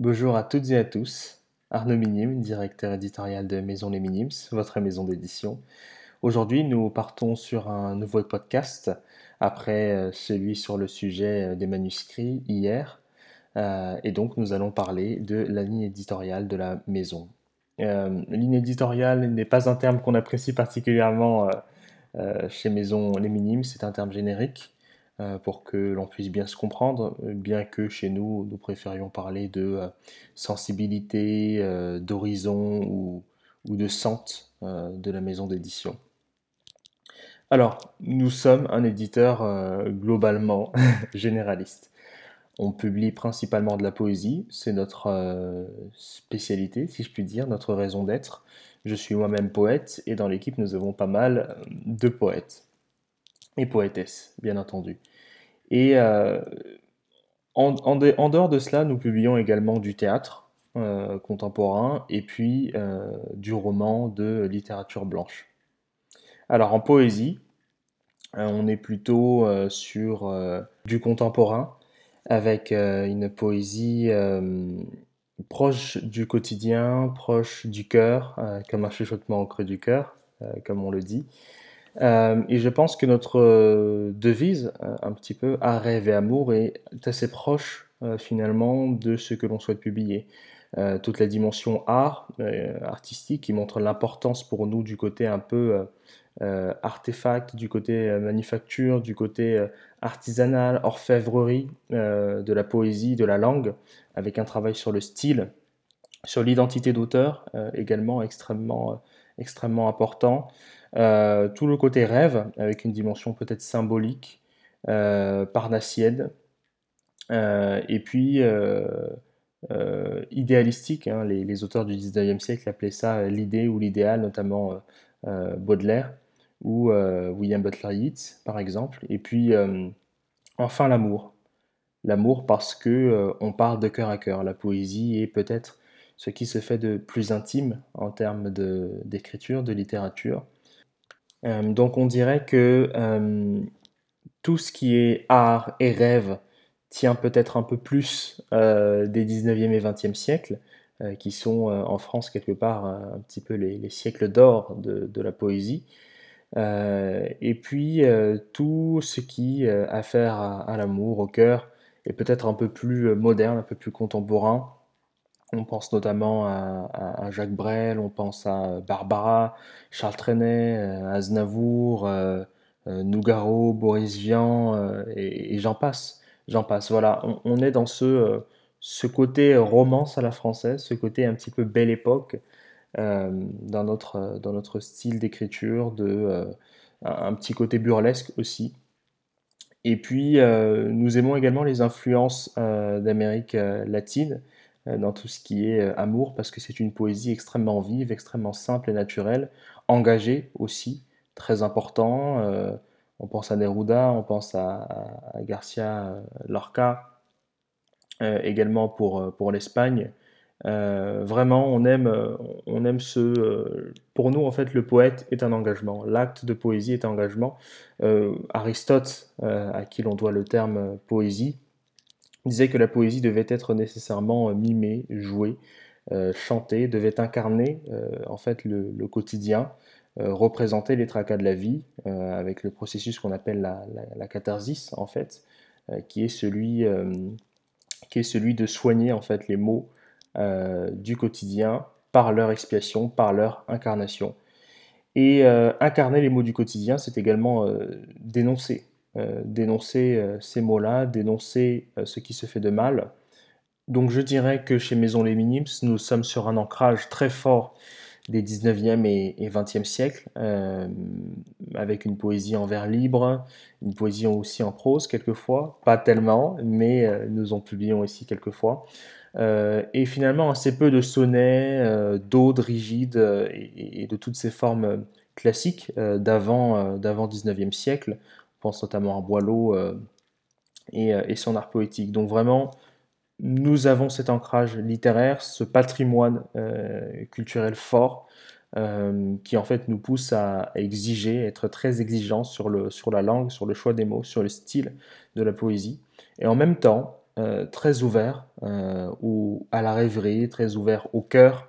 Bonjour à toutes et à tous. Arnaud Minim, directeur éditorial de Maison Les Minims, votre maison d'édition. Aujourd'hui, nous partons sur un nouveau podcast après euh, celui sur le sujet euh, des manuscrits hier. Euh, et donc, nous allons parler de la ligne éditoriale de la maison. ligne éditoriale n'est pas un terme qu'on apprécie particulièrement chez Maison Les Minimes, c'est un terme générique. Euh, pour que l'on puisse bien se comprendre, bien que chez nous, nous préférions parler de euh, sensibilité, euh, d'horizon ou, de sente de la maison d'édition. Alors, nous sommes un éditeur globalement généraliste. On publie principalement de la poésie, c'est notre spécialité, si je puis dire, notre raison d'être. Je suis moi-même poète et dans l'équipe, nous avons pas mal de poètes et poétesses, bien entendu. Et euh, en, dehors de cela, nous publions également du théâtre euh, contemporain et puis euh, du roman de littérature blanche. Alors en poésie, on est plutôt sur du contemporain avec une poésie proche du quotidien, proche du cœur, comme un chuchotement au creux du cœur, comme on le dit. Euh, et je pense que notre euh, devise, euh, un petit peu, à rêve et amour, est assez proche finalement de ce que l'on souhaite publier. toute la dimension art, artistique, qui montre l'importance pour nous du côté un peu artefact, du côté manufacture, du côté artisanal, orfèvrerie, de la poésie, de la langue, avec un travail sur le style, sur l'identité d'auteur également extrêmement, extrêmement important. Euh, tout le côté rêve, avec une dimension peut-être symbolique, euh, parnassienne, euh, et puis idéalistique. Hein. les, auteurs du 19e siècle appelaient ça l'idée ou l'idéal, notamment Baudelaire ou William Butler Yeats, par exemple. Et puis, enfin, l'amour. L'amour parce que on parle de cœur à cœur. La poésie est peut-être ce qui se fait de plus intime en termes d'écriture, de littérature. Euh, donc on dirait que euh, tout ce qui est art et rêve tient peut-être un peu plus euh, des 19e et 20e siècles, qui sont en France quelque part un petit peu les, siècles d'or de, la poésie. et puis tout ce qui a affaire à, à l'amour, au cœur, est peut-être un peu plus moderne, un peu plus contemporain, on pense notamment à, Jacques Brel, on pense à Barbara, Charles Trenet, euh, Aznavour, euh, euh, Nougaro, Boris Vian, et, j'en passe. J'en passe. Voilà, on, est dans ce, ce côté romance à la française, ce côté un petit peu belle époque dans, notre, dans notre style d'écriture, de un, petit côté burlesque aussi. Et puis, nous aimons également les influences d'Amérique latine. Euh, dans tout ce qui est euh, amour, parce que c'est une poésie extrêmement vive, extrêmement simple et naturelle, engagée aussi, très important. Euh, on pense à Neruda, on pense à, Garcia Lorca, également pour, pour l'Espagne. vraiment, on aime, on aime ce. pour nous, en fait, le poète est un engagement. L'acte de poésie est un engagement. Aristote, à qui l'on doit le terme poésie, disait que la poésie devait être nécessairement euh, mimée, jouée, euh, chantée, devait incarner euh, en fait le, quotidien, représenter les tracas de la vie avec le processus qu'on appelle la, catharsis en fait, qui est celui qui est celui de soigner en fait les maux du quotidien par leur expiation, par leur incarnation. Et incarner les mots du quotidien, c'est également dénoncer euh, ces mots-là, dénoncer euh, ce qui se fait de mal. Donc je dirais que chez Maison Les Minims, nous sommes sur un ancrage très fort des 19e et, 20e siècles, avec une poésie en vers libre, une poésie aussi en prose quelquefois, pas tellement, mais nous en publions aussi quelquefois. et finalement assez peu de sonnets, d'odes rigides et, et, de toutes ces formes classiques d'avant 19e siècle, pense notamment à Boileau euh, euh, et, son art poétique. Donc vraiment, nous avons cet ancrage littéraire, ce patrimoine euh, culturel fort qui en fait nous pousse à, exiger, être très exigeant sur, le, sur la langue, sur le choix des mots, sur le style de la poésie. Et en même temps, très ouvert ou à la rêverie, très ouvert au cœur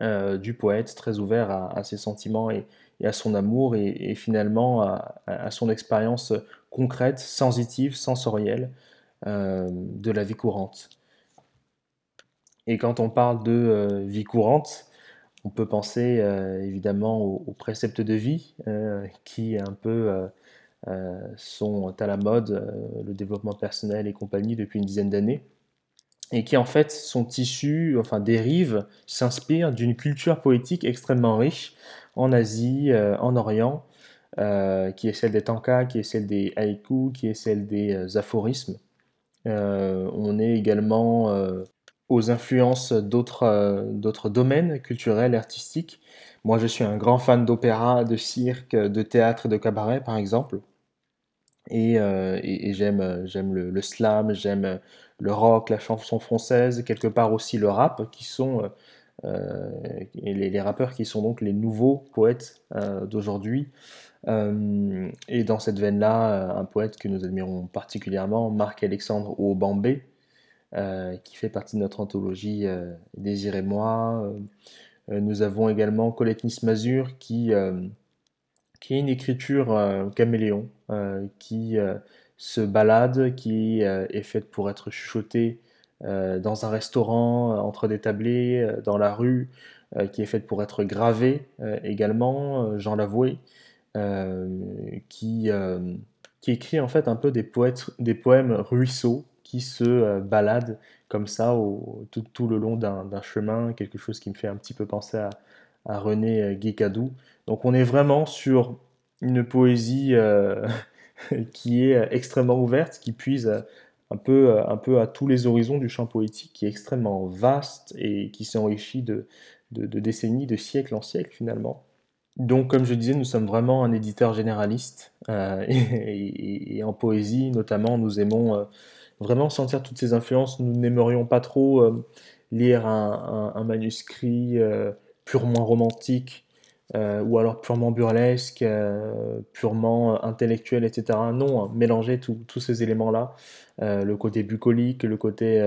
du poète, très ouvert à, ses sentiments et, à son amour et, finalement à, son expérience concrète, sensitive, sensorielle de la vie courante. Et quand on parle de vie courante, on peut penser évidemment aux, préceptes de vie qui un peu sont à la mode, le développement personnel et compagnie depuis une dizaine d'années et qui en fait sont issus, enfin dérivent, s'inspirent d'une culture poétique extrêmement riche en Asie, euh, en Orient, euh, qui est celle des tankas, qui est celle des haïkus, qui est celle des euh, aphorismes. on est également aux influences d'autres domaines culturels artistiques. Moi, je suis un grand fan d'opéra, de cirque, de théâtre et de cabaret, par exemple. Et, j'aime, j'aime le, slam, j'aime le rock, la chanson française, quelque part aussi le rap, qui sont euh, les, rappeurs qui sont donc les nouveaux poètes euh, d'aujourd'hui. Euh, et dans cette veine-là, un poète que nous admirons particulièrement, Marc-Alexandre Aubambé, qui fait partie de notre anthologie Désir moi. nous avons également Colette Nismazur qui, qui est une écriture caméléon, qui se balade, qui est faite pour être chuchotée dans un restaurant, euh, entre des tablés, dans la rue, qui est faite pour être gravée également, Jean Lavoué, qui, qui écrit en fait un peu des, poètes, des poèmes ruisseaux qui se baladent comme ça au, tout, le long d'un chemin, quelque chose qui me fait un petit peu penser à, à René Guécadou. Donc on est vraiment sur une poésie qui est euh, extrêmement ouverte, qui puise euh, un peu, euh, un peu à tous les horizons du champ poétique, qui est extrêmement vaste et qui s'enrichit de, de, décennies, de siècles en siècles finalement. Donc, comme je disais, nous sommes vraiment un éditeur généraliste et, en poésie, notamment, nous aimons vraiment sentir toutes ces influences. Nous n'aimerions pas trop lire un manuscrit purement romantique euh, ou alors purement burlesque, euh, purement intellectuel, etc. Non, hein, mélanger tous ces éléments-là, euh, le côté bucolique, le côté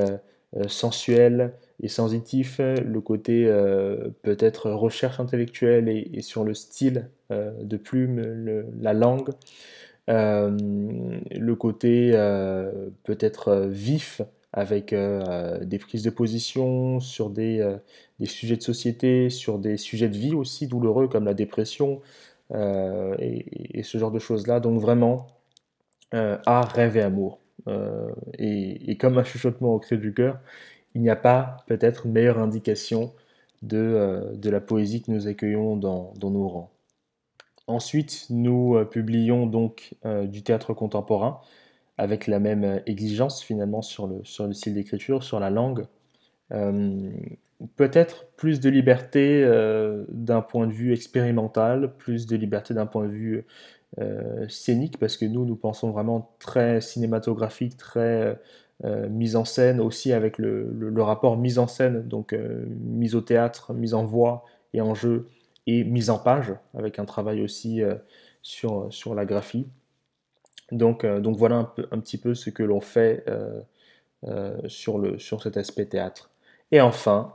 sensuel et sensitif, le côté peut-être recherche intellectuelle et, sur le style de plume, la langue, le côté peut-être vif avec euh, des prises de position sur euh, des, sujets de société, sur des sujets de vie aussi douloureux comme la dépression euh, et, ce genre de choses-là. Donc vraiment, art, rêve et amour. Et, comme un chuchotement au cri du cœur, il n'y a pas peut-être meilleure indication de, de, la poésie que nous accueillons dans, dans nos rangs. Ensuite, nous publions donc du théâtre contemporain avec la même euh, exigence finalement sur le, sur le style d'écriture, sur la langue. Euh, peut-être plus de liberté euh, d'un point de vue expérimental, plus de liberté d'un point de vue scénique, parce que nous, nous pensons vraiment très cinématographique, très mise en scène aussi avec le, le, rapport mise en scène, donc mise au théâtre, mise en voix et en jeu, et mise en page, avec un travail aussi sur, sur la graphie. Donc, euh, donc voilà un, petit peu ce que l'on fait euh, euh, sur, cet aspect théâtre. Et enfin,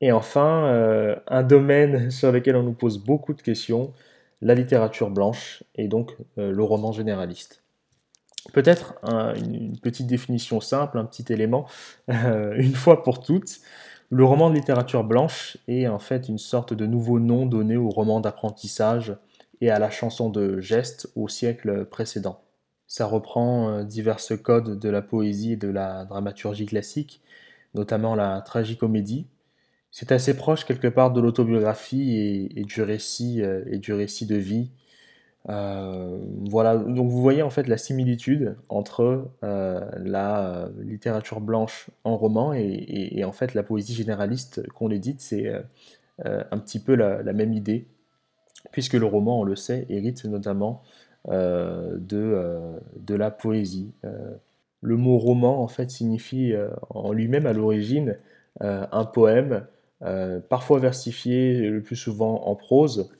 et enfin un domaine sur lequel on nous pose beaucoup de questions, la littérature blanche et donc le roman généraliste. Peut-être une petite définition simple, un petit élément, une fois pour toutes. Le roman de littérature blanche est en fait une sorte de nouveau nom donné au roman d'apprentissage et à la chanson de geste au siècle précédent. Ça reprend euh, divers codes de la poésie et de la dramaturgie classique, notamment la tragicomédie. C'est assez proche quelque part de l'autobiographie et, du récit euh, et du récit de vie. Euh, voilà, donc vous voyez en fait la similitude entre la littérature blanche en roman et, en fait la poésie généraliste qu'on édite, c'est un petit peu la, la, même idée, puisque le roman, on le sait, hérite notamment de, euh, de la poésie. Euh, le mot roman, en fait, signifie en lui-même à l'origine un poème, parfois versifié, le plus souvent en prose,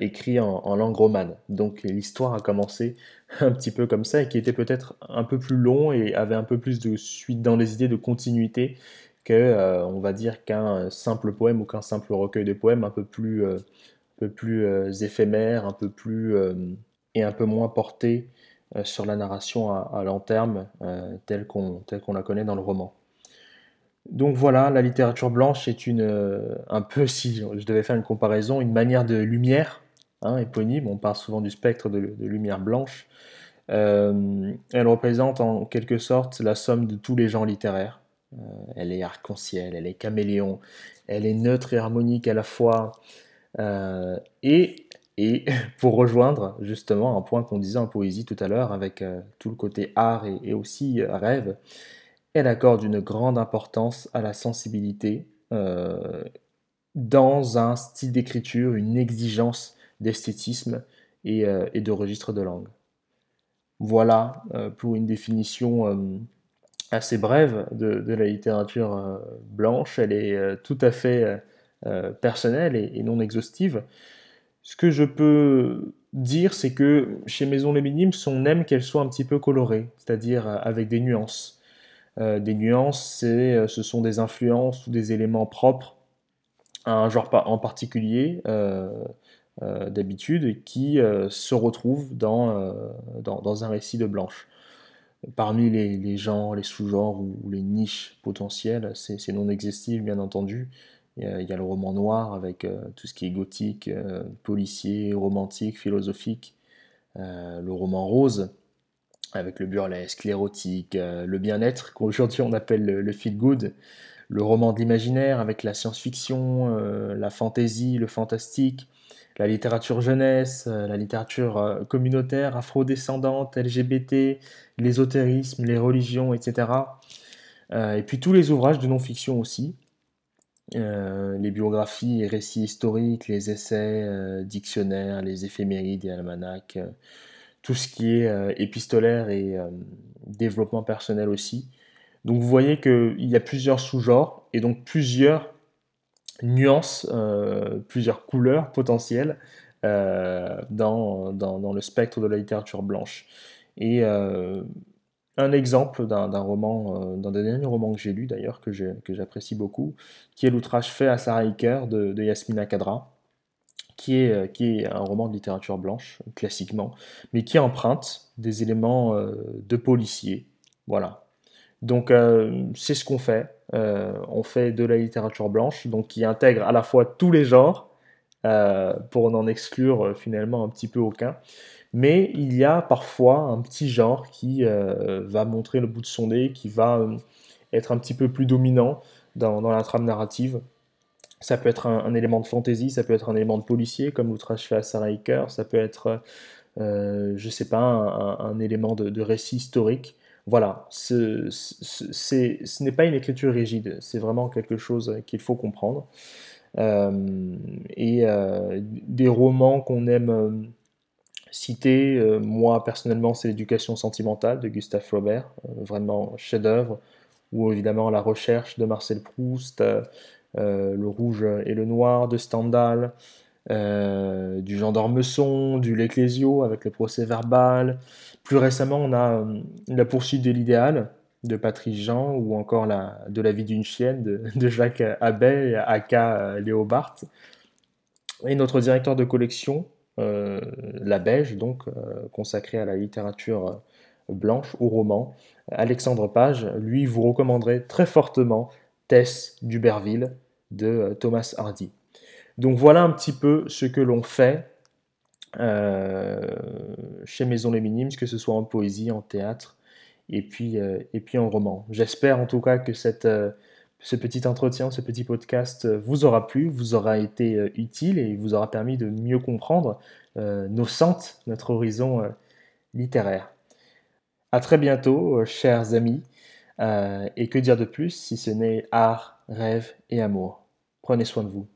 écrit en, langue romane. Donc l'histoire a commencé un petit peu comme ça et qui était peut-être un peu plus long et avait un peu plus de suite dans les idées de continuité que, on va dire, qu'un simple poème ou qu'un simple recueil de poèmes un peu plus, peu plus éphémère, un peu plus et un peu moins porté sur la narration à, long terme telle qu'on la connaît dans le roman. Donc voilà, la littérature blanche est une, euh, un peu, si je devais faire une comparaison, une manière de lumière, hein, éponyme, on parle souvent du spectre de, lumière blanche. Euh, elle représente en quelque sorte la somme de tous les genres littéraires. Euh, elle est arc-en-ciel, elle est caméléon, elle est neutre et harmonique à la fois. Et, et pour rejoindre justement un point qu'on disait en poésie tout à l'heure avec tout le côté art et, et aussi rêve, elle accorde une grande importance à la sensibilité euh, dans un style d'écriture, une exigence d'esthétisme et, euh, de registre de langue. Voilà euh, pour une définition assez brève de, la littérature blanche. Elle est tout à fait personnelle et, non exhaustive. Ce que je peux dire, c'est que chez Maison Les Minimes, on aime qu'elle soit un petit peu colorée, c'est-à-dire avec des nuances. Euh, des nuances, euh, ce sont des influences ou des éléments propres à un genre en particulier euh, d'habitude qui se retrouvent dans, dans, un récit de Blanche. Parmi les, genres, les sous-genres ou, les niches potentielles, c'est non exhaustif bien entendu. Il y, a, le roman noir avec tout ce qui est gothique, policier, romantique, philosophique. le roman rose avec le burlesque, l'érotique, euh, le bien-être, qu'aujourd'hui on appelle le, feel good, le roman de l'imaginaire avec la science-fiction, euh, la fantaisie, le fantastique, la littérature jeunesse, euh, la littérature communautaire, afro-descendante, LGBT, l'ésotérisme, les religions, etc. et puis tous les ouvrages de non-fiction aussi, les biographies et récits historiques, les essais, dictionnaires, les éphémérides et almanachs tout ce qui est euh, épistolaire et euh, développement personnel aussi. Donc vous voyez qu'il y a plusieurs sous-genres et donc plusieurs nuances, euh, plusieurs couleurs potentielles dans, dans, le spectre de la littérature blanche. Et un exemple d'un roman, d'un des derniers romans que j'ai lu d'ailleurs, que j'apprécie beaucoup, qui est L'outrage fait à Sarah Iker de, Yasmina Kadra qui est, euh, qui est un roman de littérature blanche, classiquement, mais qui emprunte des éléments euh, de policier. Voilà. Donc euh, c'est ce qu'on fait. on fait de la littérature blanche, donc qui intègre à la fois tous les genres, pour n'en exclure finalement un petit peu aucun. Mais il y a parfois un petit genre qui va montrer le bout de son nez, qui va être un petit peu plus dominant dans, la trame narrative. Ça peut être un, élément de fantasy, ça peut être un élément de policier, comme l'outrage fait à Sarah Hicker, ça peut être, euh, je sais pas, un, élément de, récit historique. Voilà, ce n'est pas une écriture rigide, c'est vraiment quelque chose qu'il faut comprendre. Euh, et euh, des romans qu'on aime euh, citer, moi personnellement, c'est L'éducation sentimentale de Gustave Flaubert, vraiment chef-d'œuvre, ou évidemment La recherche de Marcel Proust. Le rouge et le noir de Stendhal, euh, du Jean d'Ormesson, du L'Ecclésio avec le procès verbal. Plus récemment, on a La poursuite de l'idéal de Patrice Jean ou encore la, De la vie d'une chienne de, Jacques Abbé, aka Léo Barthes. Et notre directeur de collection, La Beige, donc consacré à la littérature blanche, au roman, Alexandre Page, lui vous recommanderait très fortement Tess d'Uberville de euh, Thomas Hardy. Donc voilà un petit peu ce que l'on fait euh, chez Maison Les Minimes, que ce soit en poésie, en théâtre et puis, euh, et puis en roman. J'espère en tout cas que cette, ce petit entretien, ce petit podcast vous aura plu, vous aura été utile et vous aura permis de mieux comprendre nos sentes, notre horizon littéraire. À très bientôt, chers amis. Euh, et que dire de plus si ce n'est art, rêve et amour? Prenez soin de vous.